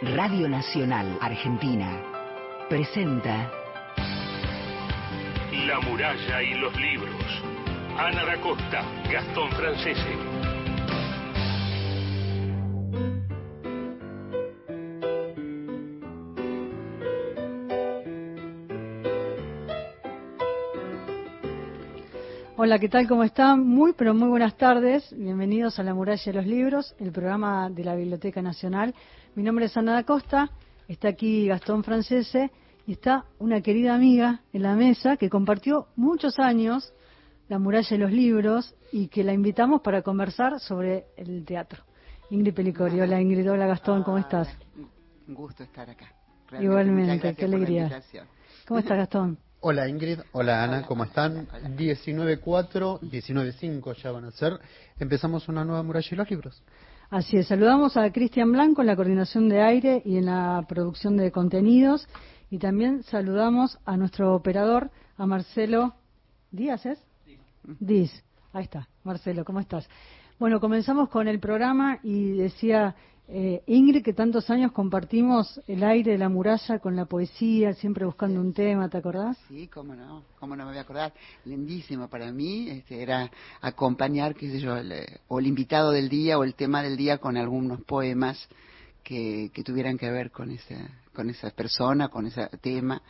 Radio Nacional Argentina presenta La muralla y los libros. Ana da Costa, Gastón Francese. Hola, ¿qué tal? ¿Cómo están? Muy, pero muy buenas tardes. Bienvenidos a La Muralla de los Libros, el programa de la Biblioteca Nacional. Mi nombre es Ana da Costa, está aquí Gastón Francese y está una querida amiga en la mesa que compartió muchos años La Muralla de los Libros y que la invitamos para conversar sobre el teatro. Ingrid Pelicori. Hola Ingrid, hola Gastón, ¿cómo estás? Un gusto estar acá. Realmente, Igualmente, qué alegría. ¿Cómo estás Gastón? Hola Ingrid, hola Ana. ¿cómo están? 19.4, 19.5 ya van a ser. Empezamos una nueva muralla y los libros. Así es, saludamos a Cristian Blanco en la coordinación de aire y en la producción de contenidos. Y también saludamos a nuestro operador, a Marcelo Díaz, ¿es? Diz. Ahí está, Marcelo, ¿cómo estás? Bueno, comenzamos con el programa y decía eh, Ingrid que tantos años compartimos el aire de la muralla con la poesía, siempre buscando un tema, ¿te acordás? Sí, cómo no, cómo no me voy a acordar. Lindísimo para mí este, era acompañar, qué sé yo, eh, o el invitado del día o el tema del día con algunos poemas que, que tuvieran que ver con esa, con esa persona, con ese tema.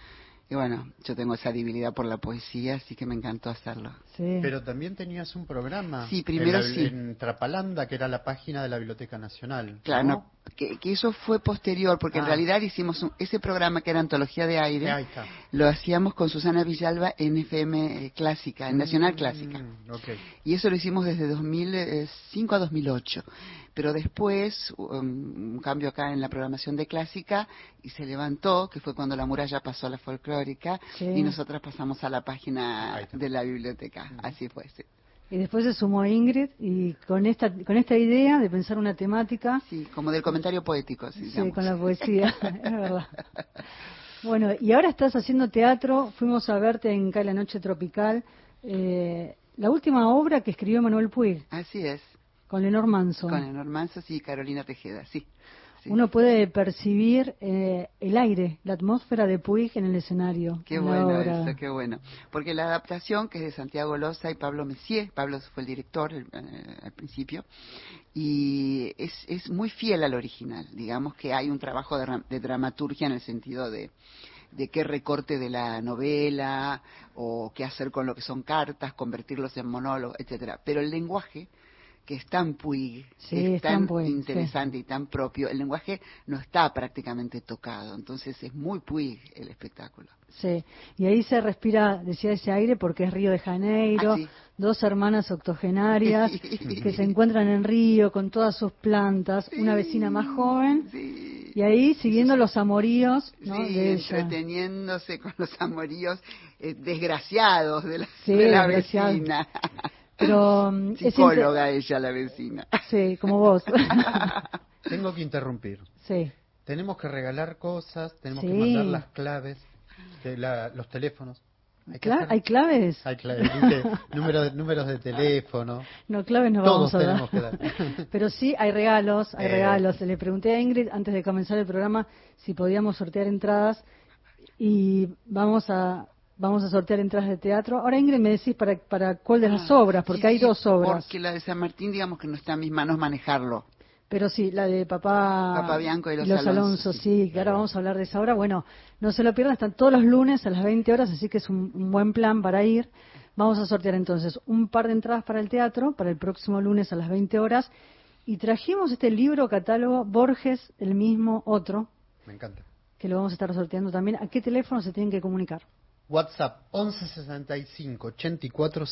Y bueno, yo tengo esa debilidad por la poesía, así que me encantó hacerlo. Sí. Pero también tenías un programa. Sí, primero en la- sí. En Trapalanda, que era la página de la Biblioteca Nacional. Claro, que, que eso fue posterior, porque en Ah. realidad hicimos un- ese programa que era Antología de Aire. Ahí está. Lo hacíamos con Susana Villalba en FM eh, Clásica, en Nacional Clásica. Mm, ok. Y eso lo hicimos desde 2005 a 2008. Pero después, um, un cambio acá en la programación de Clásica, y se levantó, que fue cuando la muralla pasó a la folclórica, Sí. y nosotras pasamos a la página de la biblioteca. Así fue, sí. Y después se sumó Ingrid y con esta, con esta idea de pensar una temática, Sí, como del comentario poético, sí, Sí, digamos. con la poesía, es verdad. Bueno, y ahora estás haciendo teatro, fuimos a verte en Cae la Noche Tropical, eh, la última obra que escribió Manuel Puig, Así es, con Lenor Manso. con Leonor Mansos y Carolina Tejeda, sí. sí. Uno puede percibir eh, el aire, la atmósfera de Puig en el escenario. Qué bueno eso, qué bueno. Porque la adaptación, que es de Santiago Loza y Pablo Messier, Pablo fue el director eh, al principio, y es, es muy fiel al original. Digamos que hay un trabajo de, de dramaturgia en el sentido de, de qué recorte de la novela, o qué hacer con lo que son cartas, convertirlos en monólogos, etcétera. Pero el lenguaje que es tan Puig, Sí, es es tan tan Puig, sí. interesante y tan propio, el lenguaje no está prácticamente tocado, entonces es muy Puig el espectáculo. Sí, y ahí se respira, decía ese aire, porque es Río de Janeiro, Ah, sí. dos hermanas octogenarias que se encuentran en Río con todas sus plantas, una vecina más joven, Sí. y ahí siguiendo los amoríos ¿no? Sí, de entreteniéndose con los amoríos eh, desgraciados de la, Sí, de la vecina. Pero es Psicóloga ella, la vecina. Sí, como vos. Tengo que interrumpir. sí. Tenemos que regalar cosas, tenemos Sí. que mandar las claves, de la- los teléfonos. Hay, Cla- hacer- ¿Hay claves? Hay claves, números, de- números de teléfono. No, claves no Todos vamos a tenemos dar. que dar. Pero sí, hay regalos, hay Eh. regalos. Le pregunté a Ingrid antes de comenzar el programa si podíamos sortear entradas y vamos a vamos a sortear entradas de teatro. Ahora Ingrid me decís para para cuál de las Ah, obras, porque sí, hay sí, dos obras. Porque la de San Martín, digamos que no está en mis manos manejarlo. Pero sí, la de papá, Papá Bianco y los Alonso, Alonso, sí, que ahora vamos a hablar de esa obra. Bueno, no se lo pierdan, están todos los lunes a las 20 horas, así que es un, un buen plan para ir. Vamos a sortear entonces un par de entradas para el teatro para el próximo lunes a las 20 horas. Y trajimos este libro catálogo Borges, el mismo otro, Me encanta. que lo vamos a estar sorteando también. ¿A qué teléfono se tienen que comunicar? WhatsApp 1165 84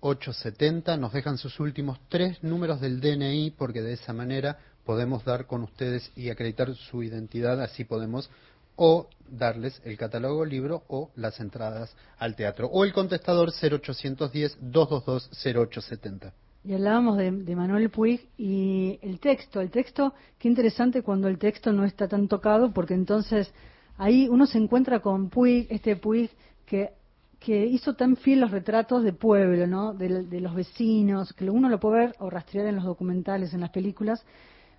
0870. Nos dejan sus últimos tres números del DNI porque de esa manera podemos dar con ustedes y acreditar su identidad. Así podemos o darles el catálogo libro o las entradas al teatro. O el contestador 0810 222 0870. Y hablábamos de, de Manuel Puig y el texto. El texto, qué interesante cuando el texto no está tan tocado, porque entonces ahí uno se encuentra con Puig, este Puig que, que hizo tan fiel los retratos de pueblo, ¿no? De, los vecinos, que uno lo puede ver o rastrear en los documentales, en las películas,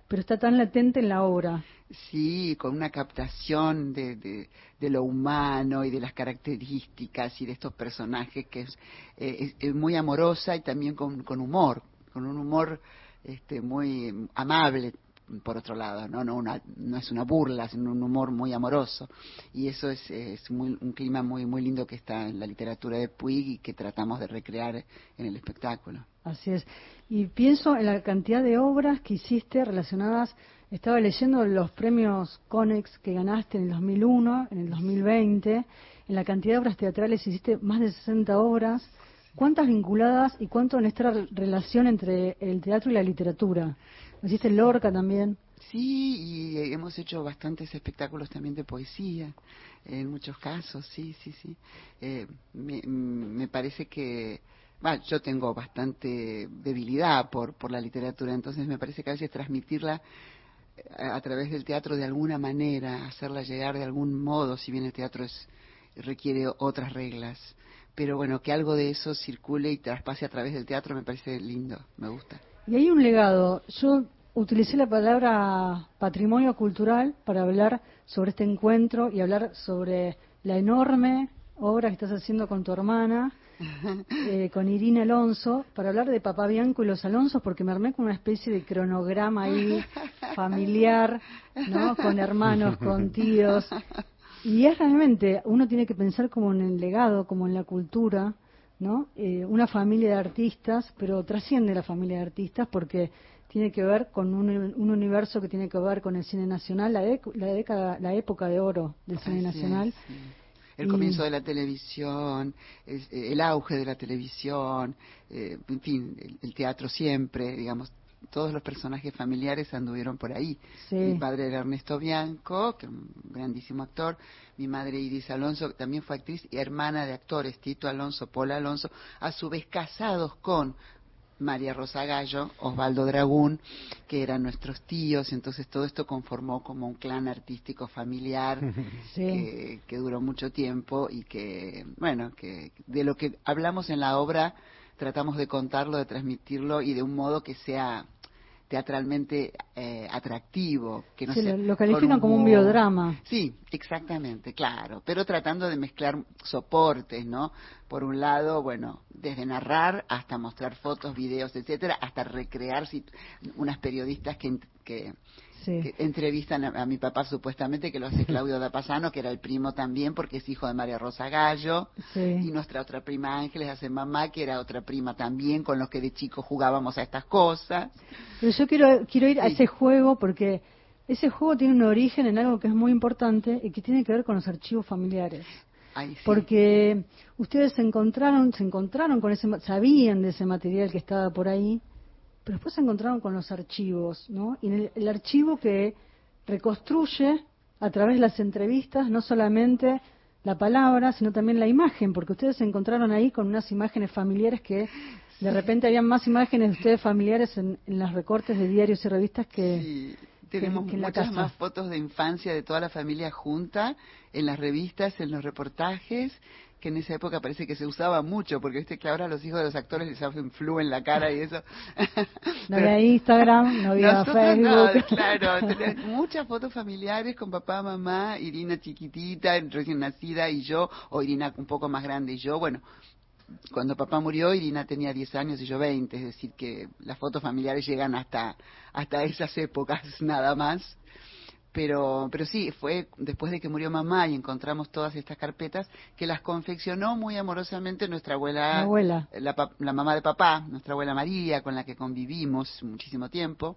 pero está tan latente en la obra. Sí, con una captación de, de, lo humano y de las características y de estos personajes que es, eh, es, muy amorosa y también con, con humor, con un humor este, muy amable por otro lado, no no una, no es una burla, sino un humor muy amoroso y eso es, muy, un clima muy muy lindo que está en la literatura de Puig y que tratamos de recrear en el espectáculo. Así es. Y pienso en la cantidad de obras que hiciste relacionadas estaba leyendo los premios Conex que ganaste en el 2001, en el 2020, en la cantidad de obras teatrales hiciste más de 60 obras. ¿Cuántas vinculadas y cuánto en esta relación entre el teatro y la literatura? ¿Hiciste Lorca también? Sí, y hemos hecho bastantes espectáculos también de poesía, en muchos casos, sí, sí, sí. Eh, me, parece que, bueno, yo tengo bastante debilidad por, por la literatura, entonces me parece que a veces transmitirla eh, a, través del teatro de alguna manera, hacerla llegar de algún modo, si bien el teatro es, requiere otras reglas, pero bueno, que algo de eso circule y traspase a través del teatro me parece lindo, me gusta. Y hay un legado. Yo utilicé la palabra patrimonio cultural para hablar sobre este encuentro y hablar sobre la enorme obra que estás haciendo con tu hermana, eh, con Irina Alonso, para hablar de Papá Bianco y los Alonsos, porque me armé con una especie de cronograma ahí familiar, ¿no? Con hermanos, con tíos. Y es realmente, uno tiene que pensar como en el legado, como en la cultura, ¿no? Eh, una familia de artistas, pero trasciende la familia de artistas porque tiene que ver con un, universo que tiene que ver con el cine nacional, la, la, década, la época de oro del cine nacional. El comienzo de la televisión, eh, el auge de la televisión, eh, en fin, el, teatro siempre, digamos, todos los personajes familiares anduvieron por ahí. Mi padre era Ernesto Bianco, que es un grandísimo actor. Mi madre Iris Alonso también fue actriz y hermana de actores, Tito Alonso, Paula Alonso, a su vez casados con María Rosa Gallo, Osvaldo Dragún, que eran nuestros tíos, entonces todo esto conformó como un clan artístico familiar que, que, duró mucho tiempo y que, bueno, que de lo que hablamos en la obra tratamos de contarlo, de transmitirlo y de un modo que sea teatralmente eh, atractivo. Que no lo, califican como un biodrama. Sí, exactamente, claro, pero tratando de mezclar soportes, ¿no? Por un lado, bueno, desde narrar hasta mostrar fotos, videos, etcétera, hasta recrear unas periodistas que, que entrevistan a, mi papá supuestamente, que lo hace Claudio Dapasano, que era el primo también, porque es hijo de María Rosa Gallo, y nuestra otra prima Ángeles hace mamá, que era otra prima también, con los que de chicos jugábamos a estas cosas. Pero yo quiero, quiero ir a ese juego porque ese juego tiene un origen en algo que es muy importante y que tiene que ver con los archivos familiares. Porque ustedes se encontraron, se encontraron con ese, sabían de ese material que estaba por ahí, pero después se encontraron con los archivos, ¿no? Y el, el archivo que reconstruye a través de las entrevistas no solamente la palabra, sino también la imagen, porque ustedes se encontraron ahí con unas imágenes familiares que de repente habían más imágenes de ustedes familiares en, en los recortes de diarios y revistas que, sí. Tenemos muchas más fotos de infancia de toda la familia junta en las revistas, en los reportajes, que en esa época parece que se usaba mucho, porque viste que ahora los hijos de los actores les hacen flu en la cara y eso. No había Instagram, no había Facebook. claro, muchas fotos familiares con papá, mamá, Irina chiquitita, recién nacida y yo, o Irina un poco más grande y yo, bueno. Cuando papá murió, Irina tenía 10 años y yo 20, es decir, que las fotos familiares llegan hasta, hasta esas épocas nada más pero pero sí fue después de que murió mamá y encontramos todas estas carpetas que las confeccionó muy amorosamente nuestra abuela, La, la, mamá de papá nuestra abuela María con la que convivimos muchísimo tiempo.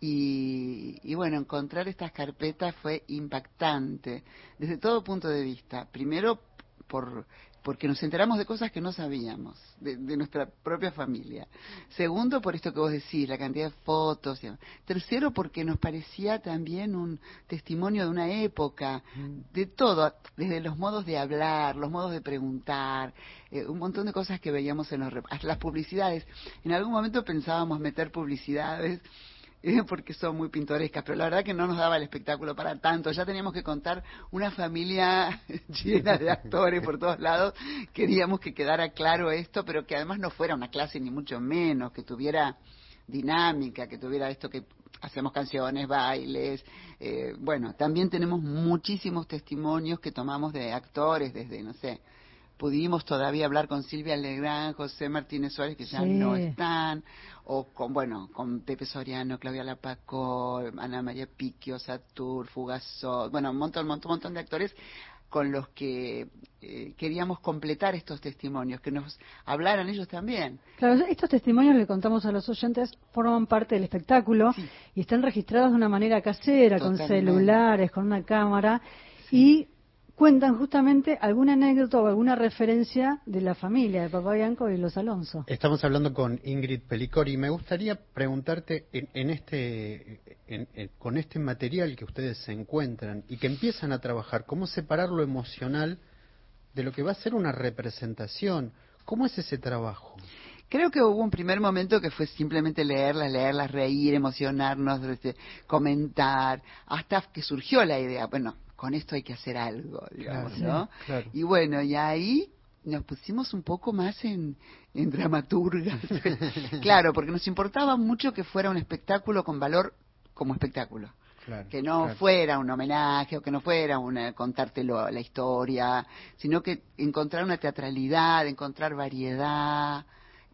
Y, y bueno encontrar estas carpetas fue impactante desde todo punto de vista. Primero por porque nos enteramos de cosas que no sabíamos, de, nuestra propia familia. Segundo, por esto que vos decís, la cantidad de fotos. Tercero, porque nos parecía también un testimonio de una época, mm. de todo, desde los modos de hablar, los modos de preguntar, eh, un montón de cosas que veíamos en los, las publicidades. En algún momento pensábamos meter publicidades porque son muy pintorescas, pero la verdad que no nos daba el espectáculo para tanto. Ya teníamos que contar una familia llena de actores por todos lados. Queríamos que quedara claro esto, pero que además no fuera una clase ni mucho menos, que tuviera dinámica, que tuviera esto que hacemos canciones, bailes. Eh, bueno, también tenemos muchísimos testimonios que tomamos de actores desde, no sé, pudimos todavía hablar con Silvia Legrand, José Martínez Suárez, que ya Sí. no están, o con, bueno, con Pepe Soriano, Claudia Lapaco, Ana María Piquio, Satur, Fugazot, bueno, un montón, un montón, un montón de actores con los que eh, queríamos completar estos testimonios, que nos hablaran ellos también. Claro, estos testimonios que contamos a los oyentes forman parte del espectáculo Sí. y están registrados de una manera casera, con celulares, con una cámara y cuentan justamente alguna anécdota o alguna referencia de la familia de Papá Bianco y los Alonso. Estamos hablando con Ingrid Pelicori y me gustaría preguntarte en, en este, en- en- con este material que ustedes se encuentran y que empiezan a trabajar, cómo separar lo emocional de lo que va a ser una representación. ¿Cómo es ese trabajo? Creo que hubo un primer momento que fue simplemente leerlas, leerlas, reír, emocionarnos, este, comentar, hasta que surgió la idea, bueno, con esto hay que hacer algo, digamos, Claro, ¿no? claro. Y bueno, y ahí nos pusimos un poco más en, en dramaturgas. claro, porque nos importaba mucho que fuera un espectáculo con valor como espectáculo. Claro, que no claro. fuera un homenaje o que no fuera una contártelo la historia, sino que encontrar una teatralidad, encontrar variedad,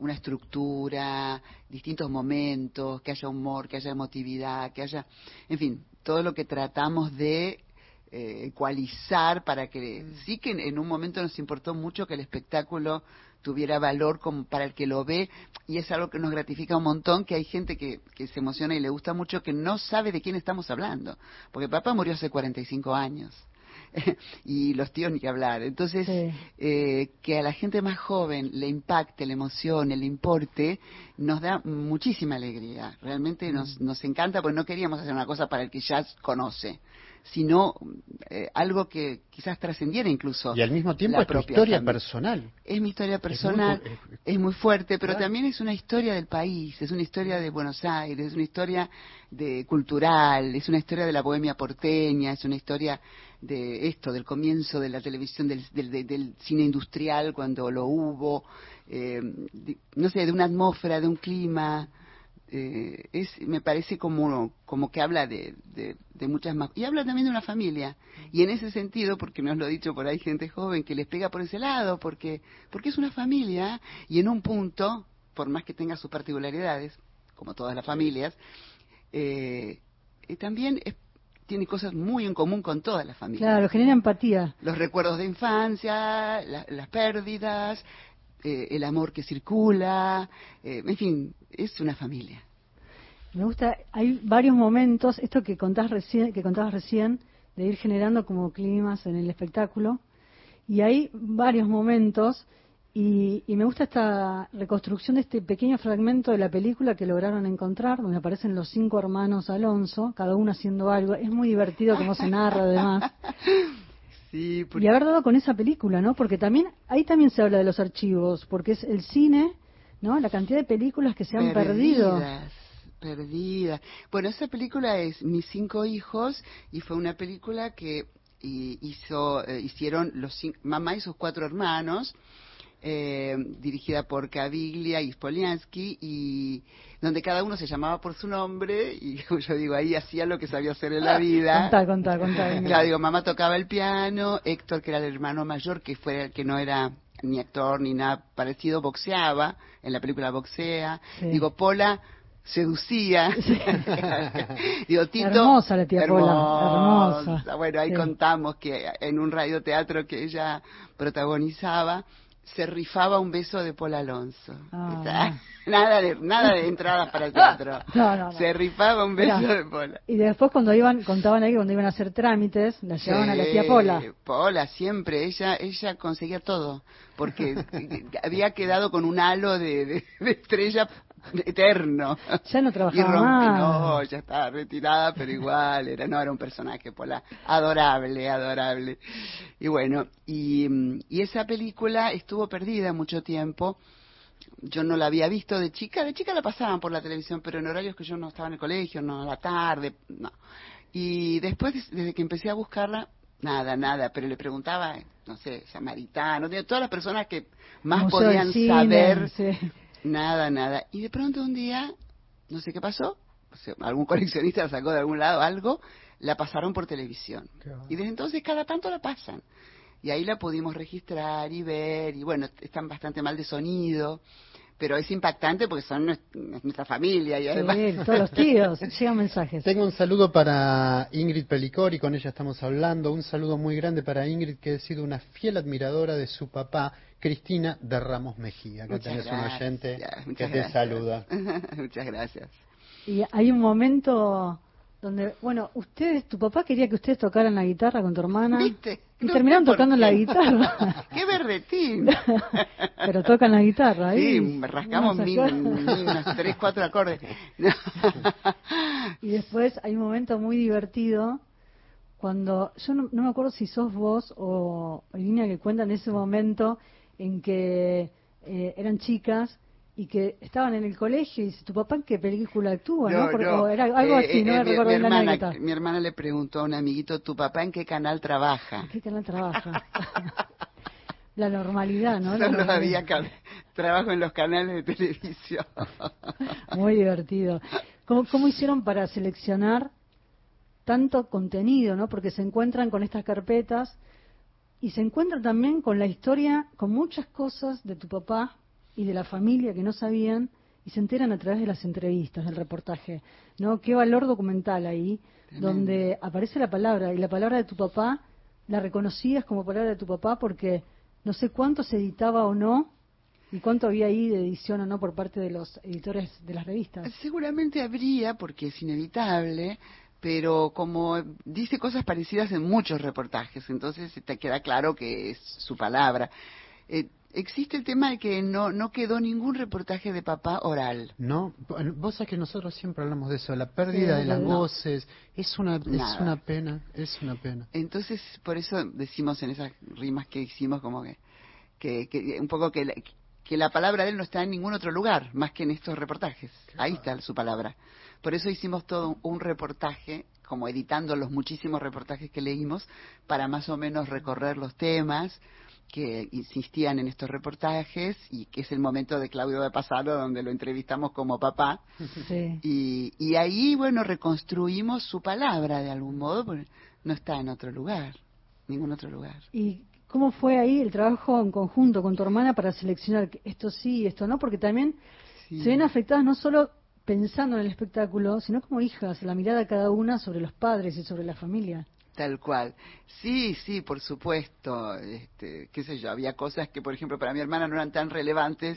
una estructura, distintos momentos, que haya humor, que haya emotividad, que haya, en fin, todo lo que tratamos de eh, ecualizar para que sí que en, en un momento nos importó mucho que el espectáculo tuviera valor como para el que lo ve y es algo que nos gratifica un montón que hay gente que, que se emociona y le gusta mucho que no sabe de quién estamos hablando porque papá murió hace 45 años y los tíos ni que hablar entonces Sí. eh, que a la gente más joven le impacte, le emocione, le importe, nos da muchísima alegría. Realmente nos, nos encanta porque no queríamos hacer una cosa para el que ya conoce, sino eh, algo que quizás trascendiera incluso. Y al mismo tiempo es tu historia familia. personal. Es mi historia personal, es es- muy, fuerte, pero Claro. también es una historia del país, es una historia de Buenos Aires, es una historia de cultural, es una historia de la bohemia porteña, es una historia de esto, del comienzo de la televisión, del, del- del- del cine industrial cuando lo hubo, eh, de- no sé, de una atmósfera, de un clima. Eh, es me parece como como que habla de, de, de muchas más y habla también de una familia y en ese sentido porque nos lo ha dicho por ahí gente joven que les pega por ese lado porque porque es una familia y en un punto por más que tenga sus particularidades como todas las familias eh, eh, también es- tiene cosas muy en común con todas las familias Claro, genera empatía. los recuerdos de infancia, la- las pérdidas, eh, el amor que circula, eh, en fin, es una familia. Me gusta, hay varios momentos, esto que contás recién, que contabas recién, de ir generando como climas en el espectáculo, y hay varios momentos, y, y me gusta esta reconstrucción de este pequeño fragmento de la película que lograron encontrar, donde aparecen los cinco hermanos Alonso, cada uno haciendo algo, es muy divertido cómo se narra además, Sí, y haber dado con esa película, ¿no? Porque también, ahí también se habla de los archivos, porque es el cine, ¿no? La cantidad de películas que se han perdido. Perdidas, perdidas. Bueno, esa película es Mis cinco hijos y fue una película que y- hizo, eh, hicieron los mamá y sus cuatro hermanos, eh, dirigida por Caviglia y Spoliansky y donde cada uno se llamaba por su nombre y yo digo ahí hacía lo que sabía hacer en la vida. Contá, contá. Ingrid. Claro, digo, mamá tocaba el piano, Héctor, que era el hermano mayor, que fue el que no era ni actor ni nada parecido, boxeaba, en la película boxea. Sí. Digo, Pola seducía. digo, Tito. Hermosa la tía Pola, hermosa. Bueno, ahí Sí. contamos que en un radioteatro que ella protagonizaba, se rifaba un beso de Pola Alonso. Ah. O sea, nada de, nada de entradas para el teatro. No, no, no. Se rifaba un beso de Pola. Y después cuando iban, contaban ahí que cuando iban a hacer trámites, la llevaban a la tía Pola. Pola, siempre, ella, ella conseguía todo, porque había quedado con un halo de, de- de estrella eterno. Ya no Y trabajaba más. no, ya estaba retirada, pero igual, era, no era un personaje, Pola, adorable, adorable. Y bueno, y, y esa película estuvo perdida mucho tiempo. Yo no la había visto de chica, de chica la pasaban por la televisión, pero en horarios que yo no estaba en el colegio, no a la tarde, no. Y después, desde que empecé a buscarla, nada, nada, pero le preguntaba, no sé, Samaritano, de todas las personas que más Museo podían Cine, saber, sí. Nada, nada. Y de pronto un día, no sé qué pasó, algún coleccionista la sacó de algún lado, algo, la pasaron por televisión. Y desde entonces cada tanto la pasan. Y ahí la pudimos registrar y ver, y bueno, están bastante mal de sonido, pero es impactante porque son nuestra familia y además... todos los tíos, llegan mensajes. Tengo un saludo para Ingrid Pelicori, con ella estamos hablando, un saludo muy grande para Ingrid que ha sido una fiel admiradora de su papá, Cristina de Ramos Mejía, que tenés un oyente que te saluda. Muchas gracias. Y hay un momento donde, bueno, ustedes, tu papá quería que ustedes tocaran la guitarra con tu hermana. ¿Viste? Y terminaron tocando la guitarra. ¡Qué berretín! Pero tocan la guitarra, ¿eh? Sí, rascamos mil, unas tres, cuatro acordes. y después hay un momento muy divertido cuando, yo no, me acuerdo si sos vos o Irina que cuentan ese momento en que eh, eran chicas y que estaban en el colegio y dice, ¿tu papá en qué película actúa? ¿no? Porque, era algo eh, así, no eh, me recuerdo mi, hermana, mi hermana le preguntó a un amiguito, ¿tu papá en qué canal trabaja? ¿En qué canal trabaja? la normalidad, ¿no? Solo había trabajo en los canales de televisión. Muy divertido. ¿Cómo, ¿Cómo hicieron para seleccionar tanto contenido, ¿no? Porque se encuentran con estas carpetas y se encuentran también con la historia, con muchas cosas de tu papá y de la familia que no sabían y se enteran a través de las entrevistas, del reportaje. ¿No? Qué valor documental ahí, donde aparece la palabra y la palabra de tu papá la reconocías como palabra de tu papá porque no sé cuánto se editaba o no y cuánto había ahí de edición o no por parte de los editores de las revistas. Seguramente habría porque es inevitable, pero como dice cosas parecidas en muchos reportajes, entonces te queda claro que es su palabra. Eh, existe el tema de que no, no quedó ningún reportaje de papá oral. No, vos sabés que nosotros siempre hablamos de eso, la pérdida de las voces, es una, es una pena, es una pena. Entonces, por eso decimos en esas rimas que hicimos como que, que, un poco que la, que la palabra de él no está en ningún otro lugar, más que en estos reportajes. Ahí está su palabra. Por eso hicimos todo un reportaje como editando los muchísimos reportajes que leímos para más o menos recorrer los temas, que insistían en estos reportajes y que es el momento de Claudio de Pasaro donde lo entrevistamos como papá. Y, y ahí, bueno, reconstruimos su palabra de algún modo, porque no está en otro lugar, ningún otro lugar. ¿Y cómo fue ahí el trabajo en conjunto con tu hermana para seleccionar esto sí y esto no? Porque también se ven afectadas no solo pensando en el espectáculo, sino como hijas, la mirada cada una sobre los padres y sobre la familia. Tal cual. Sí, sí, por supuesto. Este, qué sé yo, había cosas que, por ejemplo, para mi hermana no eran tan relevantes.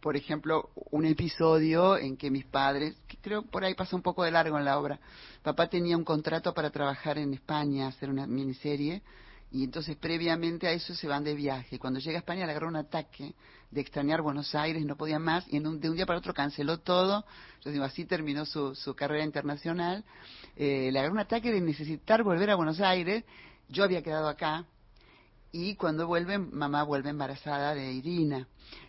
Por ejemplo, un episodio en que mis padres, que creo por ahí pasa un poco de largo en la obra, papá tenía un contrato para trabajar en España, hacer una miniserie, y entonces previamente a eso se van de viaje. Cuando llega a España le agarró un ataque de extrañar Buenos Aires, no podía más, y en un, de un día para otro canceló todo. Yo digo, así terminó su, su carrera internacional. Eh, le agarró un ataque de necesitar volver a Buenos Aires. Yo había quedado acá, y cuando vuelve, mamá vuelve embarazada de Irina.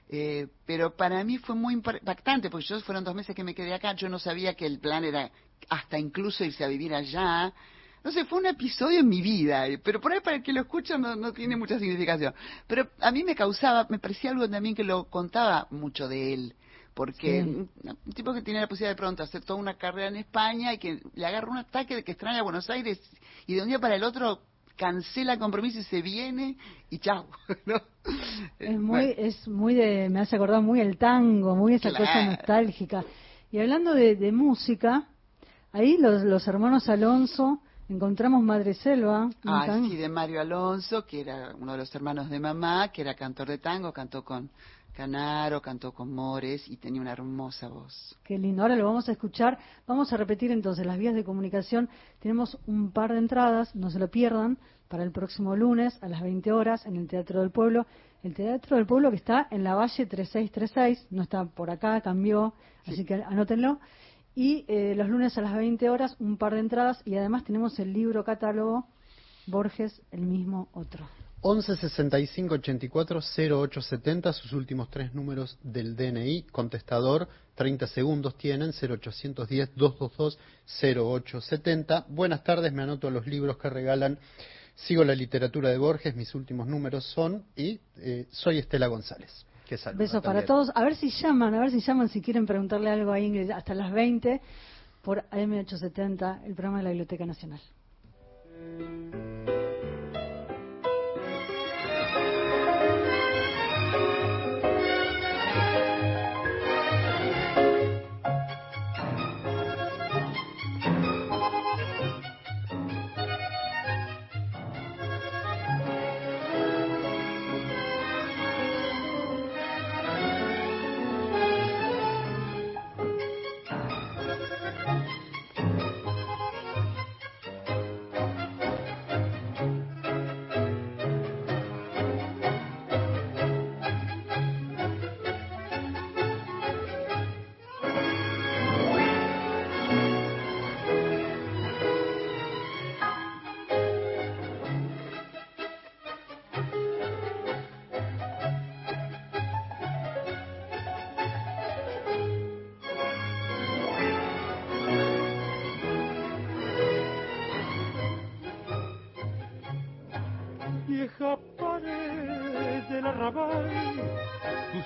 Eh, pero para mí fue muy impactante, porque yo fueron dos meses que me quedé acá, yo no sabía que el plan era hasta incluso irse a vivir allá. No sé, fue un episodio en mi vida, eh, pero por ahí para el que lo escucha no, no tiene mucha significación. Pero a mí me causaba, me parecía algo también que lo contaba mucho de él, porque un, tipo que tiene la posibilidad de pronto hacer toda una carrera en España y que le agarra un ataque de que extraña a Buenos Aires y de un día para el otro cancela el compromiso y se viene y chao. Es muy, es muy de, me hace acordar muy el tango, muy esa cosa nostálgica. Y hablando de, de música, ahí los, los hermanos Alonso encontramos Madre Selva. Ah, sí, de Mario Alonso, que era uno de los hermanos de mamá, que era cantor de tango, cantó con Canaro, cantó con Mores y tenía una hermosa voz. Qué lindo, ahora lo vamos a escuchar. Vamos a repetir entonces las vías de comunicación. Tenemos un par de entradas, no se lo pierdan, para el próximo lunes a las 20 horas en el Teatro del Pueblo. El Teatro del Pueblo que está en la Valle 3636, no está por acá, cambió, así que anótenlo. Y eh, los lunes a las 20 horas un par de entradas y además tenemos el libro catálogo Borges, el mismo otro. 11 65 84 08 70, sus últimos tres números del DNI, contestador, 30 segundos tienen, 0810 222 0870. Buenas tardes, me anoto los libros que regalan. Sigo la literatura de Borges, mis últimos números son y eh, soy Estela González. Besos para todos. A ver si llaman, a ver si llaman, si quieren preguntarle algo a Ingrid hasta las 20. por AM870, el programa de la Biblioteca Nacional.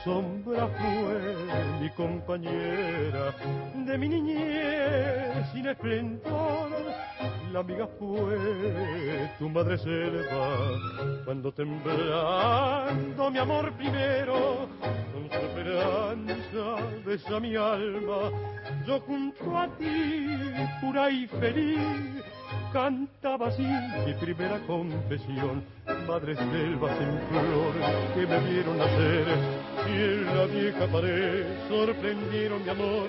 Sombra fue mi compañera de mi niñez sin. La amiga fue tu madre selva, cuando temblando mi amor primero, con su esperanza besa mi alma, yo junto a ti, pura y feliz, cantaba así mi primera confesión. Madres selvas en flor que me vieron nacer y en la vieja pared sorprendieron mi amor.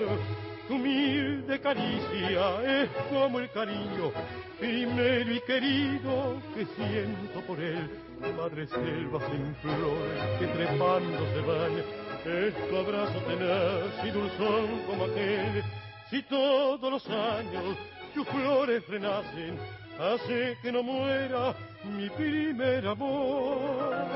Tu humilde caricia es como el cariño primero y querido que siento por él. Madres selvas en flor que trepando se van, es abrazo tenaz y dulzón como aquel. Si todos los años tus flores renacen, hace que no muera mi primer amor.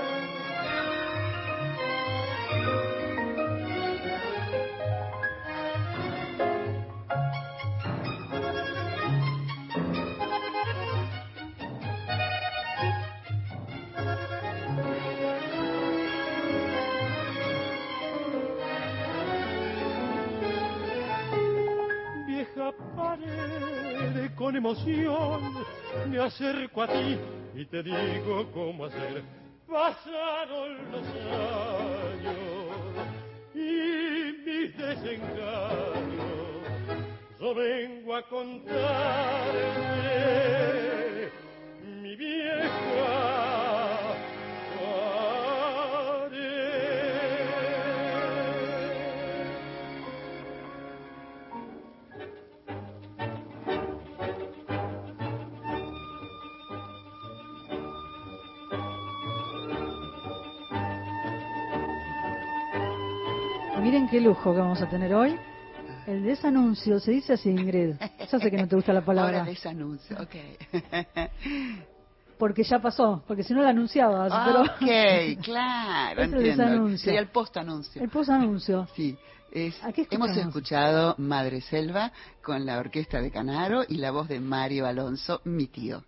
Vieja pared con emoción, me acerco a ti y te digo cómo hacer. Pasaron los años y mis desengaños. Yo vengo a contarte mi vieja Miren qué lujo que vamos a tener hoy. El desanuncio, se dice así, Ingrid. Ya sé que no te gusta la palabra. Ahora desanuncio, ok. Porque ya pasó, porque si no la anunciabas. Ah, pero ok, claro, Es el entiendo. desanuncio. Sería el postanuncio. El posanuncio. Sí. Es, ¿A qué hemos escuchado Madre Selva con la orquesta de Canaro y la voz de Mario Alonso, mi tío.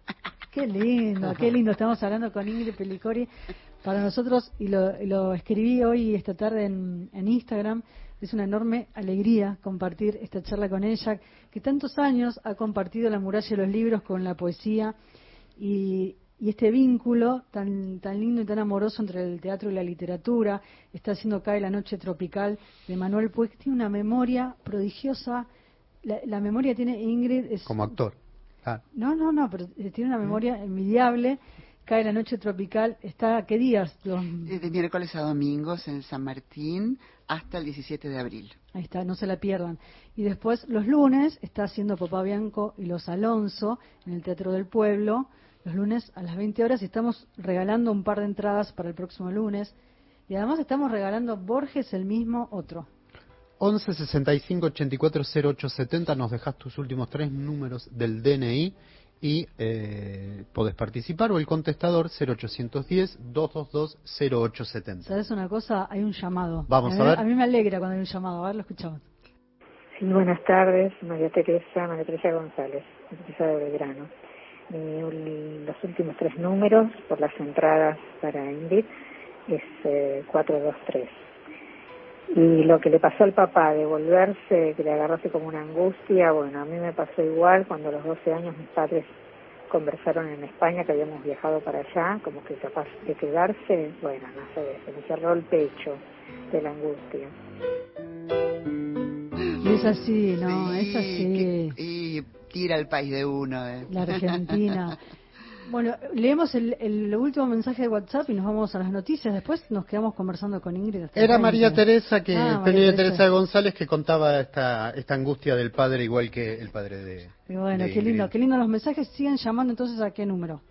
Qué lindo, qué lindo. Estamos hablando con Ingrid Pelicori. Para nosotros, y lo, y lo escribí hoy, esta tarde en, en Instagram, es una enorme alegría compartir esta charla con ella, que tantos años ha compartido la muralla de los libros con la poesía y, y este vínculo tan, tan lindo y tan amoroso entre el teatro y la literatura. Está haciendo Cae la Noche Tropical de Manuel Puig, que tiene una memoria prodigiosa. La, la memoria tiene Ingrid. Es, Como actor. Ah, no, no, no, pero tiene una memoria envidiable. Cae la noche tropical. ¿Está qué días? Los- Eh, De miércoles a domingos en San Martín hasta el 17 de abril. Ahí está, no se la pierdan. Y después, los lunes, está haciendo Papá Bianco y los Alonso en el Teatro del Pueblo. Los lunes a las 20 horas y estamos regalando un par de entradas para el próximo lunes. Y además estamos regalando Borges el mismo otro. 11 65 84 08 70 nos dejas tus últimos tres números del DNI y eh, podés participar o el contestador 0810 222 0870. ¿Sabes una cosa? Hay un llamado. Vamos a ver. A mí me alegra cuando hay un llamado. A ver, lo escuchamos. Sí, buenas tardes, María Teresa, María Teresa González, María Teresa de Belgrano. Mi ul- los últimos tres números por las entradas para Ingrid es eh, 423. Y lo que le pasó al papá de volverse, que le agarrase como una angustia, bueno, a mí me pasó igual cuando a los 12 años mis padres conversaron en España, que habíamos viajado para allá, como que capaz de quedarse, bueno, no sé, se me cerró el pecho de la angustia. Y es así, ¿no? Sí, es así. que- y tira el país de uno. eh. La Argentina. Bueno, leemos el, el último mensaje de WhatsApp y nos vamos a las noticias. Después nos quedamos conversando con Ingrid. Era María 20. Teresa que Ah, María Teresa. González que contaba esta esta angustia del padre igual que el padre de Y bueno, de qué lindo, qué lindo los mensajes. Siguen llamando entonces a qué número.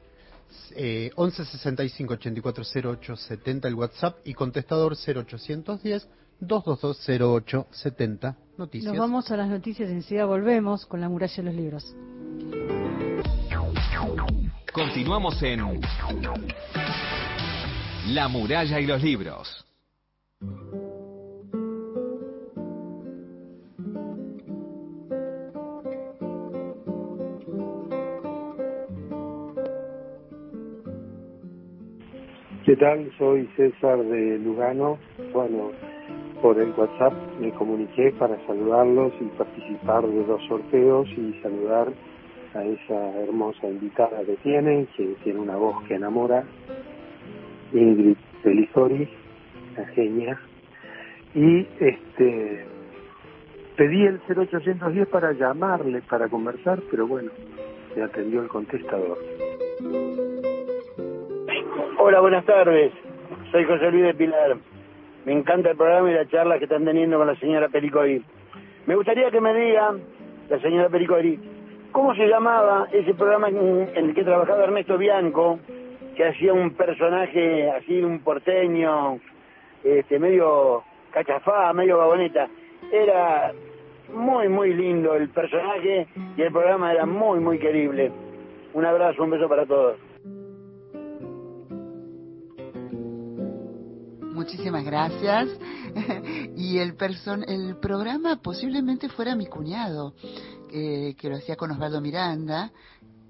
Eh, 11 65 84 08 70 el WhatsApp y contestador 0810 222 08 70 noticias. Nos vamos a las noticias y enseguida volvemos con la muralla de los libros. Continuamos en La muralla y los libros. ¿Qué tal? Soy César de Lugano. Bueno, por el WhatsApp me comuniqué para saludarlos y participar de dos sorteos y saludar a esa hermosa invitada que tienen, que tiene una voz que enamora, Ingrid Pelisori, la genia. Y este pedí el 0810 para llamarle, para conversar, pero bueno, me atendió el contestador. Hola, buenas tardes. Soy José Luis de Pilar. Me encanta el programa y la charla que están teniendo con la señora Pericori. Me gustaría que me diga, la señora Pericori, ¿cómo se llamaba ese programa en el que trabajaba Ernesto Bianco, que hacía un personaje así, un porteño, este, medio cachafá, medio baboneta? Era muy, muy lindo el personaje y el programa era muy, muy querible. Un abrazo, un beso para todos. Muchísimas gracias. y el el programa posiblemente fuera mi cuñado, eh, que lo hacía con Osvaldo Miranda,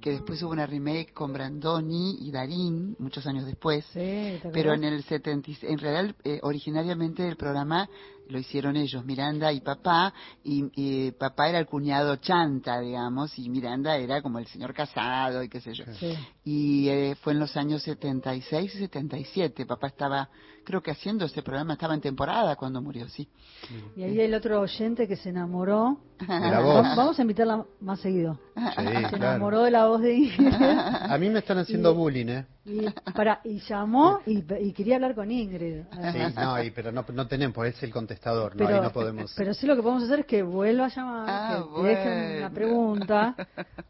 que después hubo una remake con Brandoni y Darín, muchos años después. ¿te pero en el 70, y- en realidad, eh, originariamente el programa lo hicieron ellos, Miranda y papá, y, y papá era el cuñado chanta, digamos, y Miranda era como el señor casado y qué sé yo. Sí. Y eh, fue en los años 76 y 77. Papá estaba, creo que haciendo ese programa, estaba en temporada cuando murió, sí. Y ahí el otro oyente que se enamoró. De la voz. Va- Vamos a invitarla más seguido. Sí, se claro. enamoró de la voz de Ingrid. A mí me están haciendo Y- bullying, ¿eh? Y, para, y llamó y, y quería hablar con Ingrid. Sí, no, y- pero no, no tenemos, pues es el contestador, no, pero, ahí no podemos. pero sí lo que podemos hacer es que vuelva a llamar, Ah, que dejen una bueno. pregunta,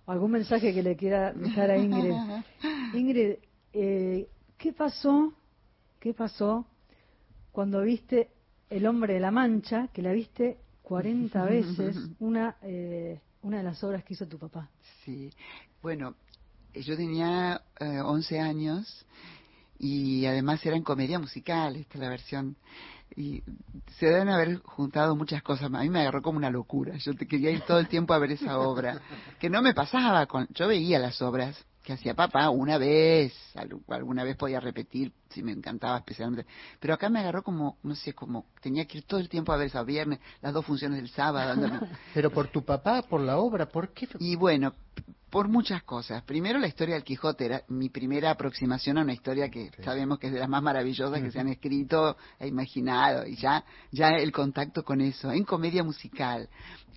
o algún mensaje que le quiera dejar a Ingrid. Ingrid, eh, ¿qué pasó? ¿Qué pasó cuando viste El hombre de la mancha, que la viste 40 veces, una eh, una de las obras que hizo tu papá? Sí, bueno, eh, yo tenía eh, 11 años y además era en comedia musical, esta es la versión. Y se deben haber juntado muchas cosas. A mí me agarró como una locura. Yo te quería ir todo el tiempo a ver esa obra. Que no me pasaba. con Yo veía las obras que hacía papá una vez. al- Alguna vez podía repetir si me encantaba especialmente. Pero acá me agarró como, no sé, como tenía que ir todo el tiempo a ver esa viernes, las dos funciones del sábado. Pero por tu papá, por la obra, ¿por qué? y bueno, por muchas cosas. Primero, la historia del Quijote era mi primera aproximación a una historia que sabemos que es de las más maravillosas que se han escrito e imaginado. Y ya, ya el contacto con eso, en comedia musical,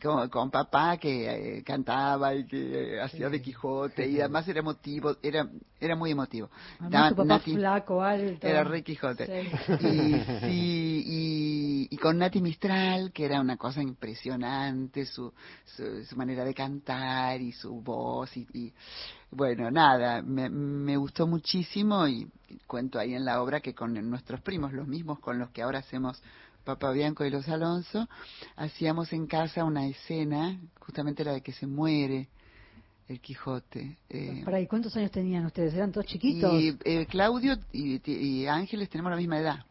con, con papá que eh, cantaba y que eh, hacía de Quijote, y además era emotivo, era, era muy emotivo. Además, tu papá Nati- flaco, alto. era Rey Quijote. Sí. Y, sí, y, y con Nati Mistral, que era una cosa impresionante, su, su, su manera de cantar y su voz. Y, y, bueno, nada, me, me gustó muchísimo y cuento ahí en la obra que con nuestros primos, los mismos con los que ahora hacemos Papá Bianco y los Alonso, hacíamos en casa una escena, justamente la de que se muere el Quijote. eh, Pará, ¿y cuántos años tenían ustedes? ¿Eran todos chiquitos? y eh, Claudio y, y Ángeles tenemos la misma edad.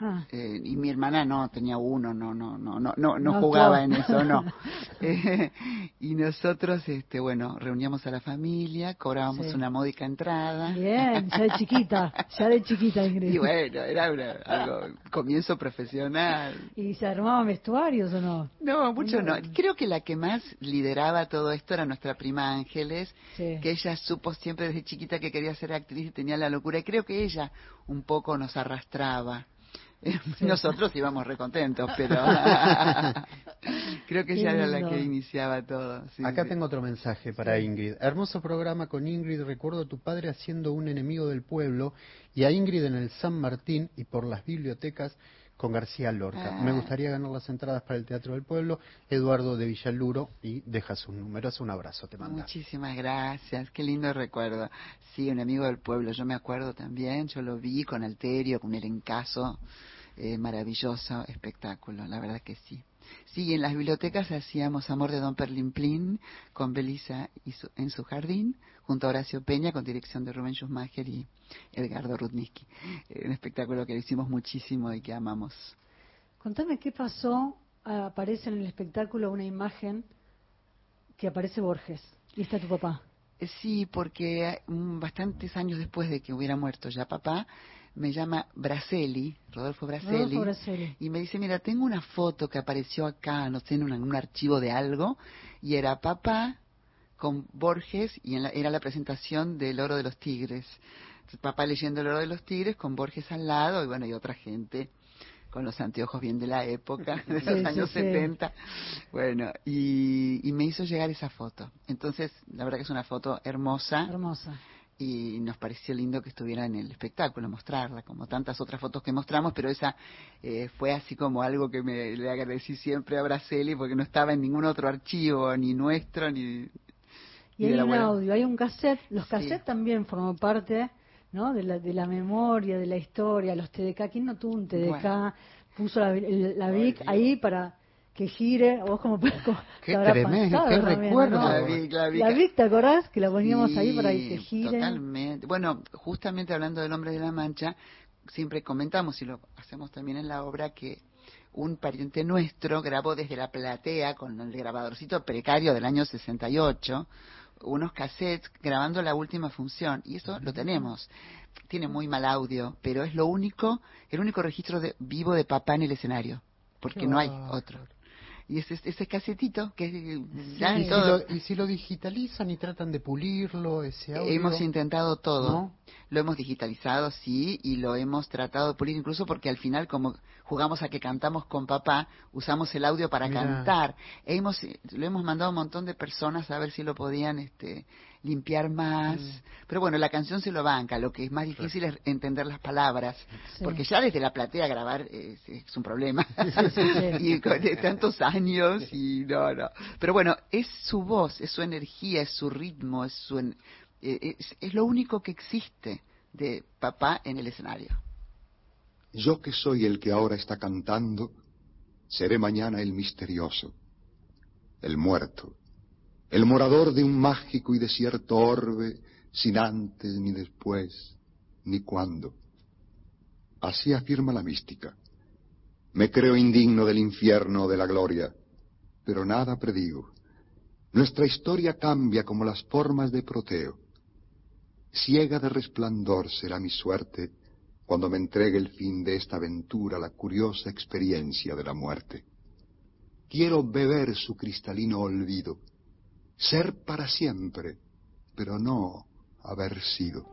Ah. Eh, y mi hermana no tenía uno, no, no, no, no, no, no jugaba en eso, no. Eh, y nosotros, este, bueno, reuníamos a la familia, cobrábamos Sí. una módica entrada. Bien, ya de chiquita, ya de chiquita, Ingrid. Y bueno, era una- algo, comienzo profesional. ¿Y se armaban vestuarios o no? No, mucho no. Creo que la que más lideraba todo esto era nuestra prima Ángeles, Sí. que ella supo siempre desde chiquita que quería ser actriz y tenía la locura. Y creo que ella un poco nos arrastraba. Nosotros íbamos recontentos, pero creo que ella era la que iniciaba todo. sí, Acá sí. tengo otro mensaje para Ingrid. Hermoso programa con Ingrid. Recuerdo a tu padre haciendo un enemigo del pueblo y a Ingrid en el San Martín y por las bibliotecas con García Lorca. Ah. Me gustaría ganar las entradas para el Teatro del Pueblo. Eduardo de Villaluro y deja sus números. Un abrazo, te manda. Muchísimas gracias, qué lindo recuerdo. Sí, un amigo del pueblo, yo me acuerdo también, yo lo vi con Alterio, con el encaso, eh, maravilloso espectáculo, la verdad que sí. Sí, en las bibliotecas hacíamos Amor de Don Perlimplín con Belisa y su- en su jardín, junto a Horacio Peña, con dirección de Rubén Schumacher y Edgardo Rudnitsky. Eh, un espectáculo que lo hicimos muchísimo y que amamos. Contame qué pasó. Ah, Aparece en el espectáculo una imagen que aparece Borges. Y está tu papá. Eh, Sí, porque mm, bastantes años después de que hubiera muerto ya papá, me llama Braceli, Rodolfo Braceli, Rodolfo y me dice, mira, tengo una foto que apareció acá, no sé, en un, en un archivo de algo, y era papá con Borges, y en la- era la presentación del Oro de los Tigres. Entonces, papá leyendo el Oro de los Tigres con Borges al lado, y bueno, y otra gente con los anteojos bien de la época, de los sí, años sí. 70. Bueno, y, y me hizo llegar esa foto. Entonces, la verdad que es una foto hermosa. Hermosa. Y nos pareció lindo que estuviera en el espectáculo, mostrarla, como tantas otras fotos que mostramos, pero esa eh, fue así como algo que me le agradecí siempre a Braceli, porque no estaba en ningún otro archivo, ni nuestro, ni... Y hay un audio, hay un cassette. Los Sí. cassettes también forman parte ¿no? de, la, de la memoria, de la historia. Los TDK, ¿quién no tuvo un TDK? Bueno. Puso la, el- la VIC ahí para que gire. ¿Vos como, como Qué te tremendo, qué también, recuerdo. ¿no? La Vic, la Vic. La VIC, ¿te acordás? Que la poníamos ahí para que gire. Totalmente. Bueno, justamente hablando del hombre de la mancha, siempre comentamos y lo hacemos también en la obra que un pariente nuestro grabó desde la platea con el grabadorcito precario del año 68 unos cassettes grabando la última función y eso lo tenemos. Tiene muy mal audio, pero es lo único, el único registro de, vivo de papá en el escenario, porque no hay otro. Y ese, ese casetito que Sí, ya y, si lo, y si lo digitalizan y tratan de pulirlo, ese audio. Hemos intentado todo. ¿No? Lo hemos digitalizado, sí, y lo hemos tratado de pulir incluso porque al final, como jugamos a que cantamos con papá, usamos el audio para Mirá. cantar. Hemos, lo hemos mandado a un montón de personas a ver si lo podían este, limpiar más. Mm. Pero bueno, la canción se lo banca. Lo que es más difícil es entender las palabras. Sí. Porque ya desde la platea grabar es, es un problema. Sí, sí, sí. y con de tantos años y no, no. Pero bueno, es su voz, es su energía, es su ritmo, es su en- eh, es, es lo único que existe de papá en el escenario. Yo que soy el que ahora está cantando, seré mañana el misterioso, el muerto, el morador de un mágico y desierto orbe, sin antes ni después, ni cuándo. Así afirma la mística. Me creo indigno del infierno o de la gloria, pero nada predigo. Nuestra historia cambia como las formas de Proteo. Ciega de resplandor será mi suerte cuando me entregue el fin de esta aventura la curiosa experiencia de la muerte. Quiero beber su cristalino olvido, ser para siempre, pero no haber sido.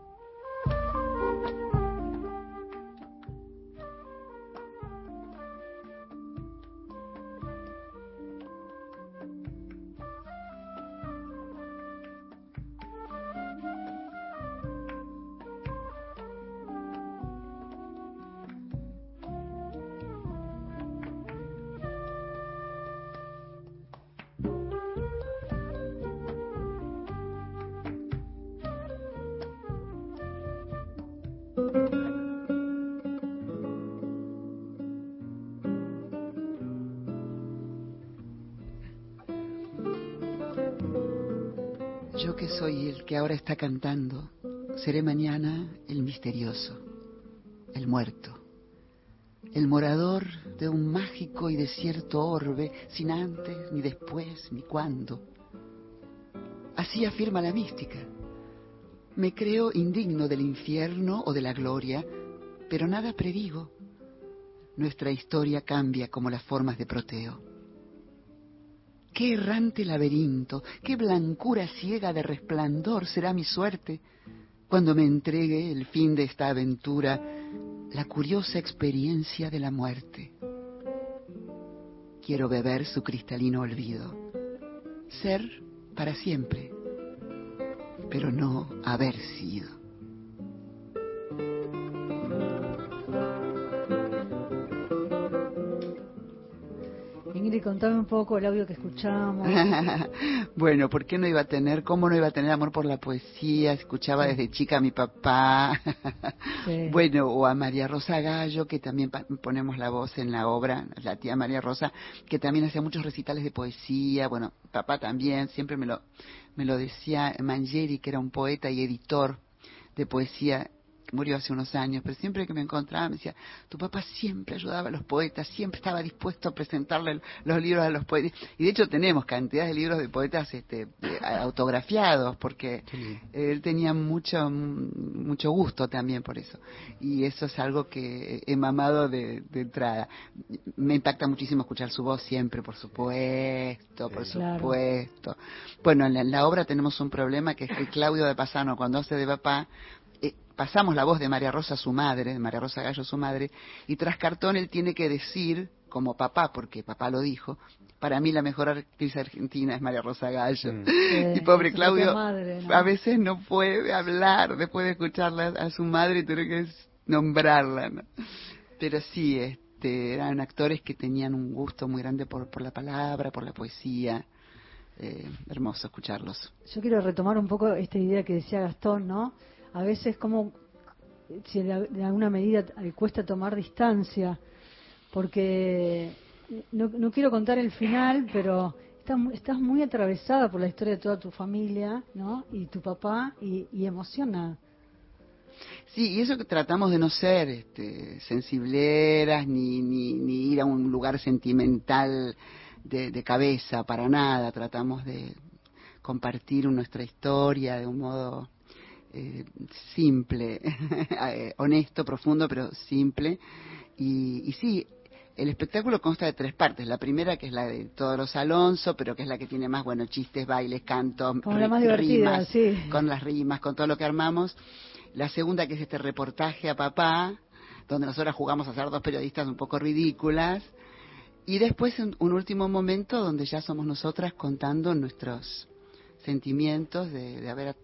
Está cantando, seré mañana el misterioso, el muerto, el morador de un mágico y desierto orbe, sin antes, ni después, ni cuándo. Así afirma la mística. Me creo indigno del infierno o de la gloria, pero nada predigo. Nuestra historia cambia como las formas de Proteo. Qué errante laberinto, qué blancura ciega de resplandor será mi suerte cuando me entregue el fin de esta aventura, la curiosa experiencia de la muerte. Quiero beber su cristalino olvido, ser para siempre, pero no haber sido. Contame un poco el audio que escuchamos. bueno, ¿por qué no iba a tener, cómo no iba a tener amor por la poesía? Escuchaba desde chica a mi papá. Sí. Bueno, o a María Rosa Gallo, que también ponemos la voz en la obra, la tía María Rosa, que también hacía muchos recitales de poesía. Bueno, papá también, siempre me lo, me lo decía Mangieri, que era un poeta y editor de poesía murió hace unos años, pero siempre que me encontraba me decía, tu papá siempre ayudaba a los poetas, siempre estaba dispuesto a presentarle los libros a los poetas. Y de hecho tenemos cantidad de libros de poetas este, autografiados, porque él tenía mucho, mucho gusto también por eso. Y eso es algo que he mamado de, de entrada. Me impacta muchísimo escuchar su voz siempre, por supuesto, por Claro. supuesto. Bueno, en la, en la obra tenemos un problema que es que Claudio de Pasano, cuando hace de papá, pasamos la voz de María Rosa, su madre, de María Rosa Gallo, su madre, y tras cartón él tiene que decir, como papá, porque papá lo dijo, para mí la mejor actriz argentina es María Rosa Gallo. y pobre Claudio, propia madre, ¿no? a veces no puede hablar después de escucharla a su madre y tener que nombrarla, ¿no? Pero sí, este, eran actores que tenían un gusto muy grande por, por la palabra, por la poesía. Eh, hermoso escucharlos. Yo quiero retomar un poco esta idea que decía Gastón, ¿no? A veces como si de, alguna medida eh, cuesta tomar distancia, porque no, no quiero contar el final, pero estás muy atravesada por la historia de toda tu familia, ¿no? Y tu papá, y, y emociona. Sí, y eso que tratamos de no ser este, sensibleras ni, ni, ni ir a un lugar sentimental de, de cabeza, para nada. Tratamos de compartir nuestra historia de un modo eh, simple, eh, honesto, profundo, pero simple. Y, y sí, el espectáculo consta de tres partes. La primera, que es la de todos los Alonso, pero que es la que tiene más, bueno, chistes, bailes, cantos, rimas, sí. con las rimas, con todo lo que armamos. La segunda, que es este reportaje a papá, donde nosotras jugamos a ser dos periodistas un poco ridículas. Y después un, un último momento donde ya somos nosotras contando nuestros sentimientos de, de haber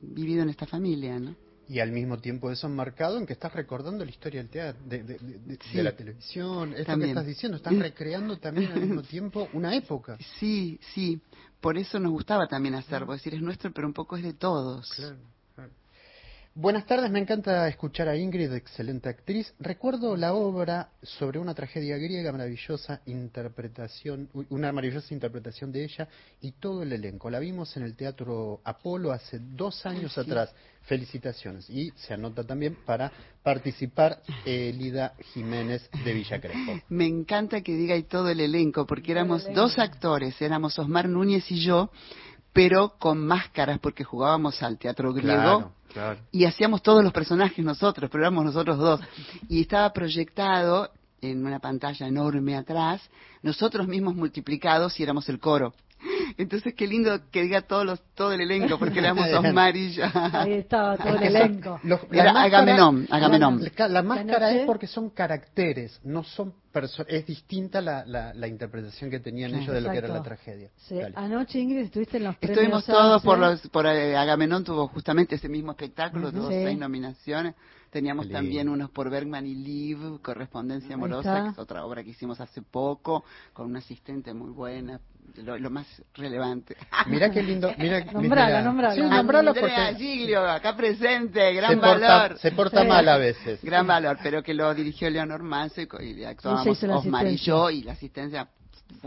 vivido en esta familia, ¿no? Y al mismo tiempo eso enmarcado en que estás recordando la historia del teatro, de, de- de- de- Sí. de la televisión, esto También. que estás diciendo, estás recreando también al mismo tiempo una época. Sí, sí. Por eso nos gustaba también hacer, decir, es nuestro, pero un poco es de todos. Claro. Buenas tardes, me encanta escuchar a Ingrid, excelente actriz. Recuerdo la obra sobre una tragedia griega, maravillosa interpretación, una maravillosa interpretación de ella y todo el elenco. La vimos en el Teatro Apolo hace dos años Sí. atrás. Felicitaciones. Y se anota también para participar Elida Jiménez de Villa Crespo. Me encanta que diga y todo el elenco, porque éramos dos actores, éramos Osmar Núñez y yo, pero con máscaras, porque jugábamos al teatro griego. Claro, claro. y hacíamos todos los personajes nosotros, pero éramos nosotros dos. Y estaba proyectado en una pantalla enorme atrás, nosotros mismos multiplicados y éramos el coro. Entonces qué lindo que diga todos los, todo el elenco, porque éramos Osmar y yo. Ahí estaba todo el elenco. Los- Era la máscara- Agamenón, Agamenón. La, la máscara noche- es porque son caracteres, no son es distinta la, la, la interpretación que tenían Claro. ellos de lo que era la tragedia. Sí. Anoche, Ingrid, estuviste en los Estuvimos premios todos por los, por eh, Agamenón tuvo justamente ese mismo espectáculo, Ujú. tuvo Sí. seis nominaciones. Teníamos lindo. también unos por Bergman y Liv, Correspondencia Amorosa, que es otra obra que hicimos hace poco, con una asistente muy buena, lo, lo más relevante. Mira qué lindo, mira, Nombrala, mira- nombrala. Sí, porque Giglio, acá presente, gran se porta, valor. se porta Sí. mal a veces. Gran valor, pero que lo dirigió Leonor Manso y, y actuábamos Osmar y yo, y la asistencia,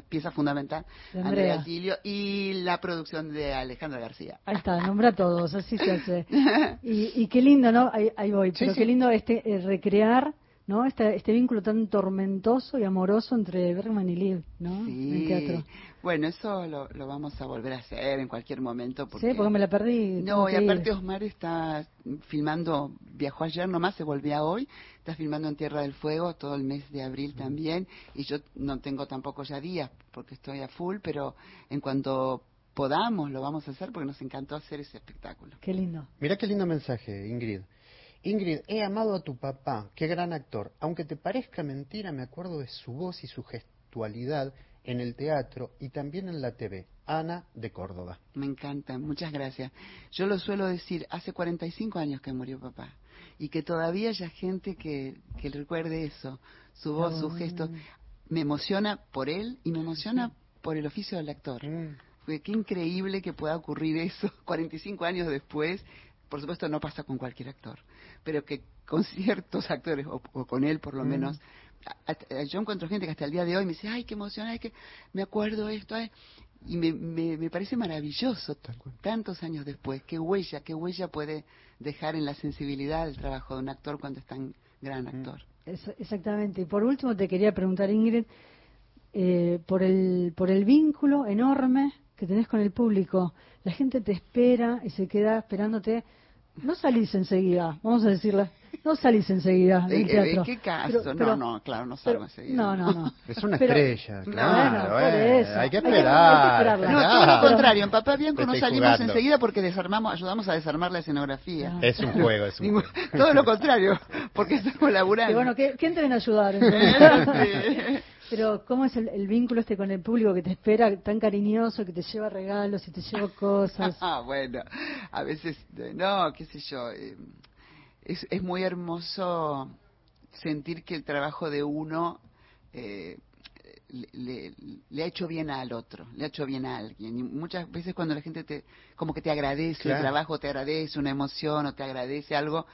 pieza fundamental, Andrea. Giglio, y la producción de Alejandra García. Ahí está, nombra a todos, así se hace. Y, y qué lindo, ¿no? Ahí, ahí voy, Sí, pero sí. qué lindo este eh, recrear ¿no? Este, este vínculo tan tormentoso y amoroso entre Bergman y Liv, ¿no? En el Sí. teatro. Bueno, eso lo, lo vamos a volver a hacer en cualquier momento. Porque... Sí, porque me la perdí. No, y ir. aparte Osmar está filmando, viajó ayer nomás, se volvía hoy, está filmando en Tierra del Fuego todo el mes de abril también, y yo no tengo tampoco ya días porque estoy a full, pero en cuanto podamos lo vamos a hacer porque nos encantó hacer ese espectáculo. Qué lindo. Mira qué lindo mensaje, Ingrid. Ingrid, he amado a tu papá, qué gran actor. Aunque te parezca mentira, me acuerdo de su voz y su gestualidad en el teatro y también en la TV. Ana de Córdoba. Me encanta, muchas gracias. Yo lo suelo decir, hace 45 años que murió papá y que todavía haya gente que, que recuerde eso, su voz, su gesto. Me emociona por él y me emociona por el oficio del actor. Fue qué increíble que pueda ocurrir eso 45 años después. Por supuesto no pasa con cualquier actor, pero que con ciertos actores, o, o con él por lo Mm. menos, a- a- yo encuentro gente que hasta el día de hoy me dice, ay, qué emoción, ay, que me acuerdo esto, ay", y me, me, me parece maravilloso tantos años después, qué huella, qué huella puede dejar en la sensibilidad el trabajo de un actor cuando es tan gran actor. Es- exactamente. Y por último te quería preguntar, Ingrid, eh, por, el, por el vínculo enorme que tenés con el público. La gente te espera y se queda esperándote. No salís enseguida, vamos a decirle. No salís enseguida ¿De del teatro. qué caso? Pero- pero- no, no, claro, no salgo enseguida. No, no, no. Es una Pero- estrella, No, claro. eh, eso. Hay que Hay que- esperar. hay que esperarla. No, todo lo contrario. En Papá Bianco Te no salimos jugando. enseguida porque desarmamos, ayudamos a desarmar la escenografía. Es un juego, es un juego. Todo lo contrario, porque estamos laburando. Que bueno, que, que entren a ayudar. Pero ¿cómo es el, el vínculo este con el público que te espera tan cariñoso, que te lleva regalos y te lleva cosas? Ah, bueno, a veces, eh, no, qué sé yo, eh, es, es muy hermoso sentir que el trabajo de uno eh, le, le- le ha hecho bien al otro, le ha hecho bien a alguien. Y muchas veces cuando la gente te, como que te agradece Claro. el trabajo, te agradece una emoción o te agradece algo,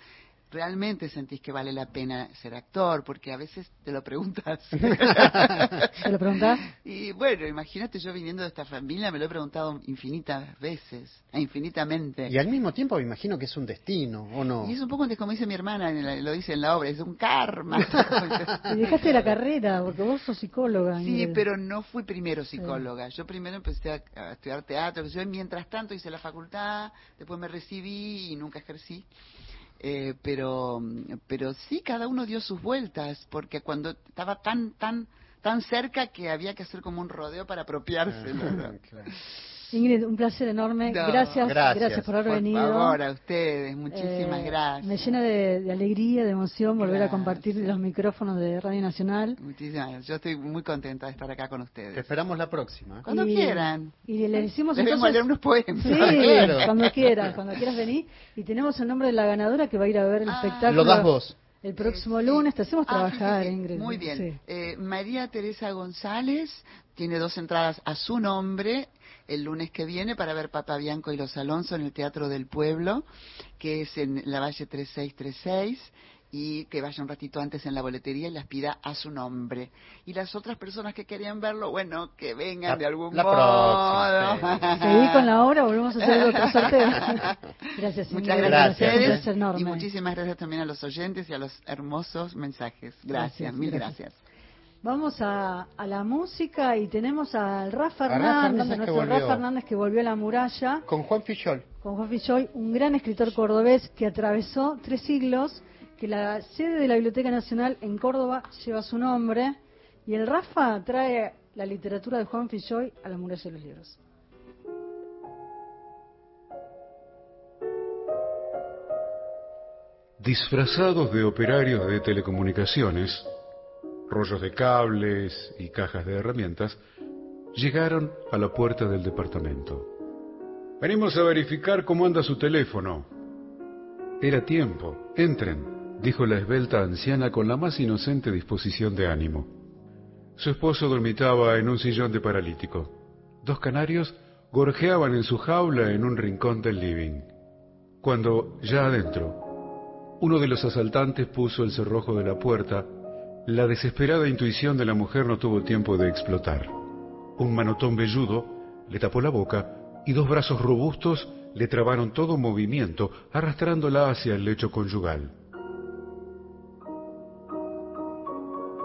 realmente sentís que vale la pena ser actor, porque a veces te lo preguntas. ¿Te lo preguntás? Y bueno, imagínate yo viniendo de esta familia, me lo he preguntado infinitas veces, e infinitamente. Y al mismo tiempo me imagino que es un destino, ¿o no? Y es un poco como dice mi hermana, lo dice en la obra, es un karma. Y dejaste la carrera, porque vos sos psicóloga. Sí, Ingrid. pero no fui primero psicóloga. Yo primero empecé a, a estudiar teatro, yo, y mientras tanto hice la facultad, después me recibí y nunca ejercí. Eh, pero, pero sí, cada uno dio sus vueltas, porque cuando estaba tan, tan, tan cerca que había que hacer como un rodeo para apropiarse. ¿no? Ingrid, un placer enorme. No, gracias, gracias, por haber venido. Por favor, a ustedes, muchísimas Eh, gracias. Me llena de, de alegría, de emoción volver a compartir los micrófonos de Radio Nacional. Muchísimas gracias. Yo estoy muy contenta de estar acá con ustedes. Te esperamos la próxima. Cuando Y- quieran. Y le decimos Les entonces... leer unos poemas. Sí, Claro. cuando quieras, cuando quieras venir. Y tenemos el nombre de la ganadora que va a ir a ver el espectáculo. Lo das vos. El próximo lunes te hacemos Ah, trabajar, sí, sí, sí. Ingrid. Muy bien. Sí. Eh, María Teresa González tiene dos entradas a su nombre el lunes que viene para ver Papa Bianco y los Alonso en el Teatro del Pueblo, que es en la Valle 3636 y que vaya un ratito antes en la boletería y las pida a su nombre. Y las otras personas que querían verlo, bueno, que vengan La- de algún la modo. próxima, Seguí con la obra, volvemos a hacer otro sorteo. Gracias, Muchas gracias, a Un ustedes placer enorme. y muchísimas gracias también a los oyentes y a los hermosos mensajes. Gracias, Gracias, mil gracias. Vamos a, a la música y tenemos al Rafa A Rafa Hernández, Hernández nuestro. Rafa Hernández que volvió a la muralla, Con Juan Fichol. con Juan Filloy, un gran escritor cordobés que atravesó tres siglos, que la sede de la Biblioteca Nacional en Córdoba lleva su nombre, y el Rafa trae la literatura de Juan Filloy a la muralla de los libros. Disfrazados de operarios de telecomunicaciones, rollos de cables y cajas de herramientas, llegaron a la puerta del departamento. Venimos a verificar cómo anda su teléfono. Era tiempo. Entren, dijo la esbelta anciana con la más inocente disposición de ánimo. Su esposo dormitaba en un sillón de paralítico. Dos canarios gorjeaban en su jaula en un rincón del living. Cuando, ya adentro, uno de los asaltantes puso el cerrojo de la puerta, la desesperada intuición de la mujer no tuvo tiempo de explotar. Un manotón velludo le tapó la boca y dos brazos robustos le trabaron todo movimiento, arrastrándola hacia el lecho conyugal.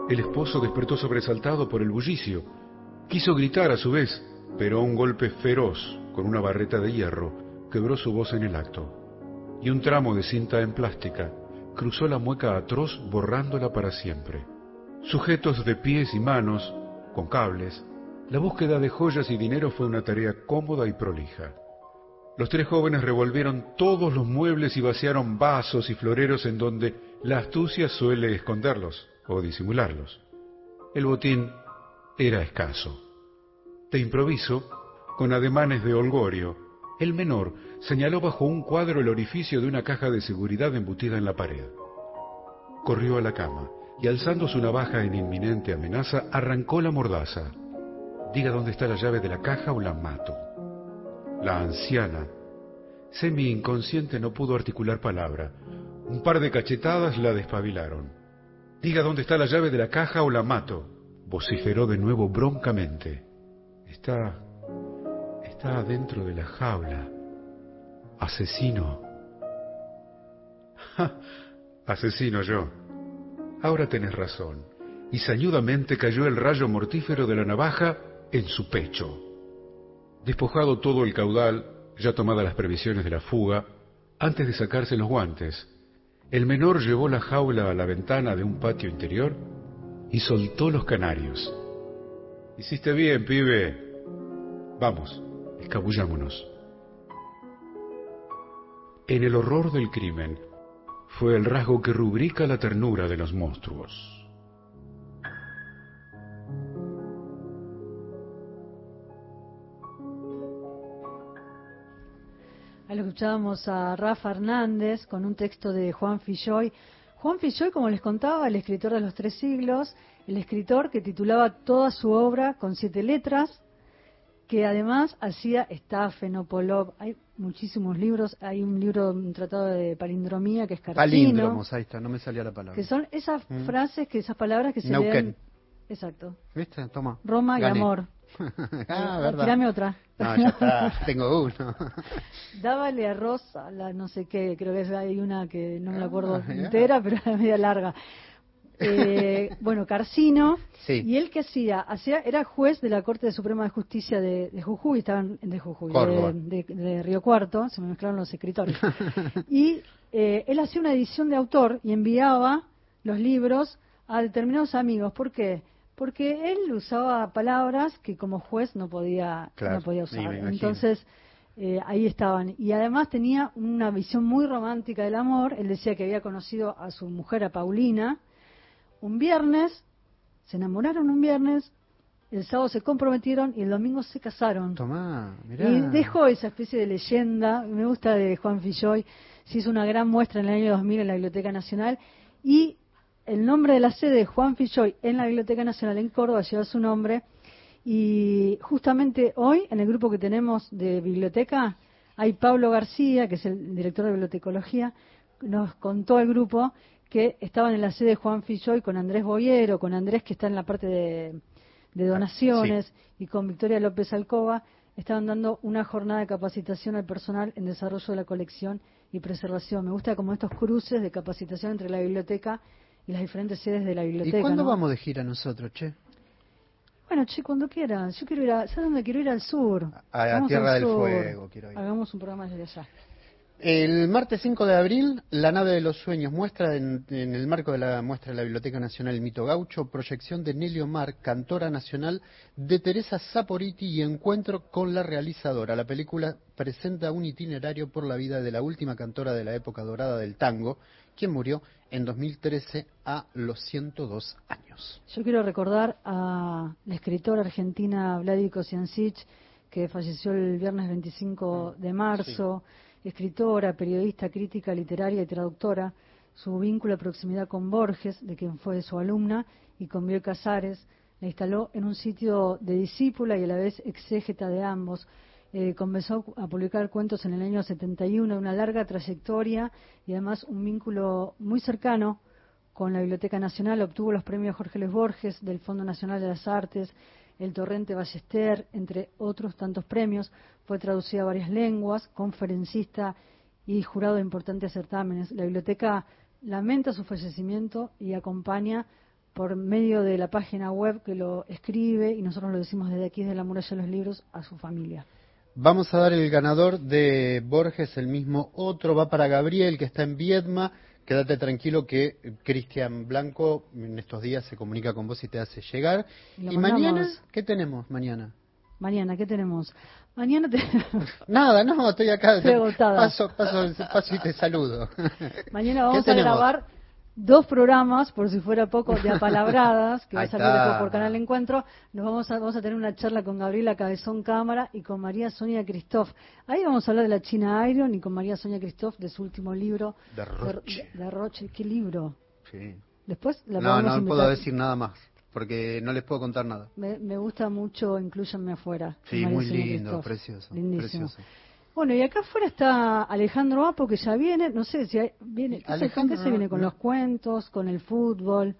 El esposo despertó sobresaltado por el bullicio. Quiso gritar a su vez, pero un golpe feroz con una barreta de hierro quebró su voz en el acto. Y un tramo de cinta en plástica cruzó la mueca atroz borrándola para siempre. Sujetos de pies y manos, con cables, la búsqueda de joyas y dinero fue una tarea cómoda y prolija. Los tres jóvenes revolvieron todos los muebles y vaciaron vasos y floreros en donde la astucia suele esconderlos o disimularlos. El botín era escaso. De improviso, con ademanes de holgorio, el menor señaló bajo un cuadro el orificio de una caja de seguridad embutida en la pared. Corrió a la cama y alzando su navaja en inminente amenaza, arrancó la mordaza. Diga dónde está la llave de la caja o la mato. La anciana, semi inconsciente, no pudo articular palabra. Un par de cachetadas la despabilaron. Diga dónde está la llave de la caja o la mato. Vociferó de nuevo broncamente. Está... está dentro de la jaula. Asesino. Asesino yo. Ahora tenés razón. Y sañudamente cayó el rayo mortífero de la navaja en su pecho. Despojado todo el caudal, ya tomadas las previsiones de la fuga, antes de sacarse los guantes, el menor llevó la jaula a la ventana de un patio interior y soltó los canarios. Hiciste bien, pibe. Vamos, escabullámonos. En el horror del crimen fue el rasgo que rubrica la ternura de los monstruos. Ahí lo escuchábamos a Rafa Hernández con un texto de Juan Filloy. Juan Filloy, como les contaba, el escritor de los tres siglos, el escritor que titulaba toda su obra con siete letras, que además hacía estafe, Nopolov. Hay muchísimos libros. Hay un libro, un tratado de palindromía que es Carcino. Palíndromos, ahí está, no me salía la palabra. Que son esas Mm. frases, que esas palabras que se Neuquén. leen. Exacto. ¿Viste? Toma. Roma Gané. y amor. ah, verdad. tirame otra. No, ya está, tengo uno. Dábale a la no sé qué, creo que hay una que no me la acuerdo Ah, ya. entera, pero era media larga. Eh, bueno, Carcino, Sí. y él que hacía, hacía, era juez de la Corte Suprema de Justicia de, de Jujuy, estaban de Jujuy, de, de- de Río Cuarto, se me mezclaron los escritores. y eh, él hacía una edición de autor y enviaba los libros a determinados amigos. ¿Por qué? Porque él usaba palabras que como juez no podía, Claro, no podía usar. Entonces, eh, ahí estaban. Y además tenía una visión muy romántica del amor. Él decía que había conocido a su mujer, a Paulina, un viernes, se enamoraron un viernes, el sábado se comprometieron y el domingo se casaron. Tomá, mirá. Y dejó esa especie de leyenda, me gusta de Juan Filloy, se hizo una gran muestra en el año 2000 en la Biblioteca Nacional y el nombre de la sede de Juan Filloy en la Biblioteca Nacional en Córdoba lleva su nombre y justamente hoy en el grupo que tenemos de biblioteca hay Pablo García, que es el director de bibliotecología, nos contó el grupo que estaban en la sede de Juan Filloy con Andrés Boyero, con Andrés que está en la parte de, de donaciones y con Victoria López Alcoba, estaban dando una jornada de capacitación al personal en desarrollo de la colección y preservación. Me gusta como estos cruces de capacitación entre la biblioteca y las diferentes sedes de la ¿Y biblioteca. cuándo ¿no? vamos de gira nosotros, che? Bueno, che, cuando quieras. Yo quiero ir a, ¿sabes dónde quiero ir? Al sur. A la Tierra del sur. Fuego quiero ir. Hagamos un programa desde allá. El martes 5 de abril, La nave de los sueños muestra en, en el marco de la muestra de la Biblioteca Nacional Mito Gaucho, proyección de Nelly Omar, cantora nacional, de Teresa Saporiti y encuentro con la realizadora. La película presenta un itinerario por la vida de la última cantora de la época dorada del tango, quien murió en 2013 a los 102 años. Yo quiero recordar a la escritora argentina Vladi Kosiancic, que falleció el viernes 25 de marzo, escritora, periodista, crítica literaria y traductora, su vínculo de proximidad con Borges, de quien fue su alumna, y con Bioy Casares, la instaló en un sitio de discípula y a la vez exégeta de ambos. Eh, comenzó a publicar cuentos en el año 71, una larga trayectoria y además un vínculo muy cercano con la Biblioteca Nacional, obtuvo los premios Jorge Luis Borges del Fondo Nacional de las Artes, el Torrente Ballester, entre otros tantos premios. Fue traducida a varias lenguas, conferencista y jurado de importantes certámenes. La biblioteca lamenta su fallecimiento y acompaña por medio de la página web que lo escribe y nosotros lo decimos desde aquí, desde la muralla de los libros, a su familia. Vamos a dar el ganador de Borges, el mismo otro, va para Gabriel, que está en Viedma. Quédate tranquilo que Cristian Blanco en estos días se comunica con vos y te hace llegar. Y lo ¿Y mandamos. mañana? ¿Qué tenemos mañana? Mañana, ¿qué tenemos? Mañana te- Nada, no, estoy acá. Estoy. Paso, paso, paso y te saludo. Mañana ¿Qué vamos a grabar dos programas, por si fuera poco, de apalabradas, que va a salir después por Canal Encuentro. Nos vamos a, vamos a tener una charla con Gabriela Cabezón Cámara y con María Sonia Cristoff. Ahí vamos a hablar de la China Iron y con María Sonia Cristoff de su último libro. De Roche. De, de Roche. ¿Qué libro? Sí. Después la No, no invitar. puedo decir nada más, porque no les puedo contar nada. Me, me gusta mucho Incluyanme Afuera. Sí, muy lindo, precioso, Lindísimo. precioso. Bueno, y acá afuera está Alejandro Apo, que ya viene, no sé si hay- viene, ¿qué, se- Alejandro, se viene con los cuentos, con el fútbol?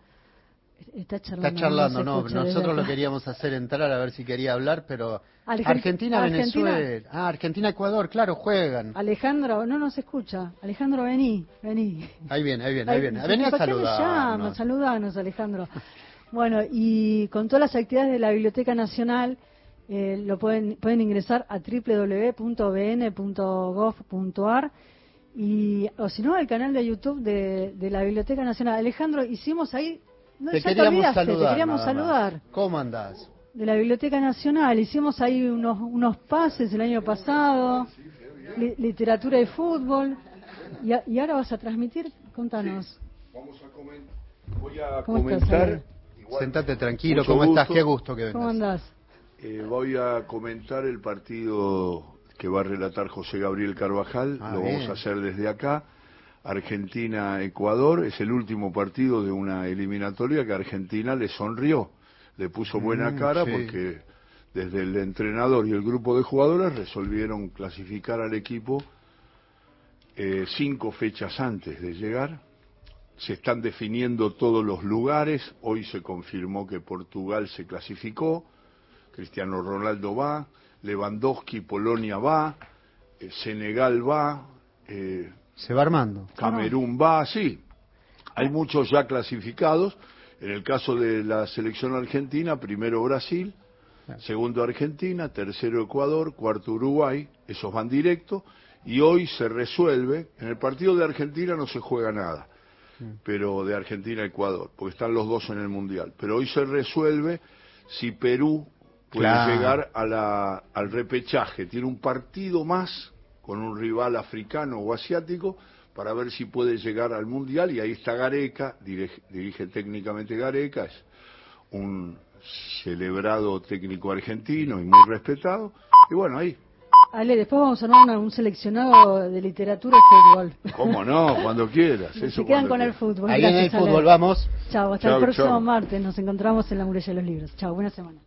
Está charlando. Está charlando, no, nosotros lo acá. quería hacer entrar a ver si quería hablar, pero Argen- Argentina, Argentina- Venezuela, ah, Argentina, Ecuador, claro, juegan. Alejandro, no nos escucha. Alejandro, vení, vení. Ahí viene, ahí viene, ahí viene. Vení a saludarnos. Saludanos, Alejandro. Bueno, y con todas las actividades de la Biblioteca Nacional, eh, lo pueden, pueden ingresar a www.bn.gov.ar y, o si no, al canal de YouTube de, de la Biblioteca Nacional. Alejandro, hicimos ahí, no, Te ya queríamos olvidaste, saludar. te queríamos saludar. ¿Cómo andás? De la Biblioteca Nacional, hicimos ahí unos, unos pases el año pasado, li- literatura y fútbol, y, a- y ahora vas a transmitir, contanos. Vamos a comen-. Sentate tranquilo, Mucho ¿cómo estás? Qué gusto que vengas. ¿Cómo andás? Eh, voy a comentar el partido que va a relatar José Gabriel Carvajal. Ah, Lo bien. vamos a hacer desde acá. Argentina-Ecuador es el último partido de una eliminatoria que Argentina le sonrió. Le puso buena Mm, cara sí. porque desde el entrenador y el grupo de jugadores resolvieron clasificar al equipo eh, cinco fechas antes de llegar. Se están definiendo todos los lugares. Hoy se confirmó que Portugal se clasificó. Cristiano Ronaldo va. Lewandowski, Polonia va. eh, Senegal va. eh, Se va armando. Camerún va, sí. Hay muchos ya clasificados. En el caso de la selección argentina, primero Brasil, segundo Argentina, tercero Ecuador, cuarto Uruguay, esos van directo. Y hoy se resuelve, en el partido de Argentina no se juega nada, pero de Argentina a Ecuador, porque están los dos en el Mundial. Pero hoy se resuelve si Perú puede Claro. llegar a la, al repechaje. Tiene un partido más con un rival africano o asiático para ver si puede llegar al Mundial y ahí está Gareca, dirige, dirige técnicamente Gareca, es un celebrado técnico argentino y muy respetado. Y bueno, ahí, Ale, después vamos a armar un seleccionado de literatura y fútbol. cómo no, cuando quieras. Eso Se quedan con el fútbol. Ahí en el fútbol vamos. Chao, hasta Chau, el próximo chau. martes. Nos encontramos en la muralla de los libros. Chao, buena semana.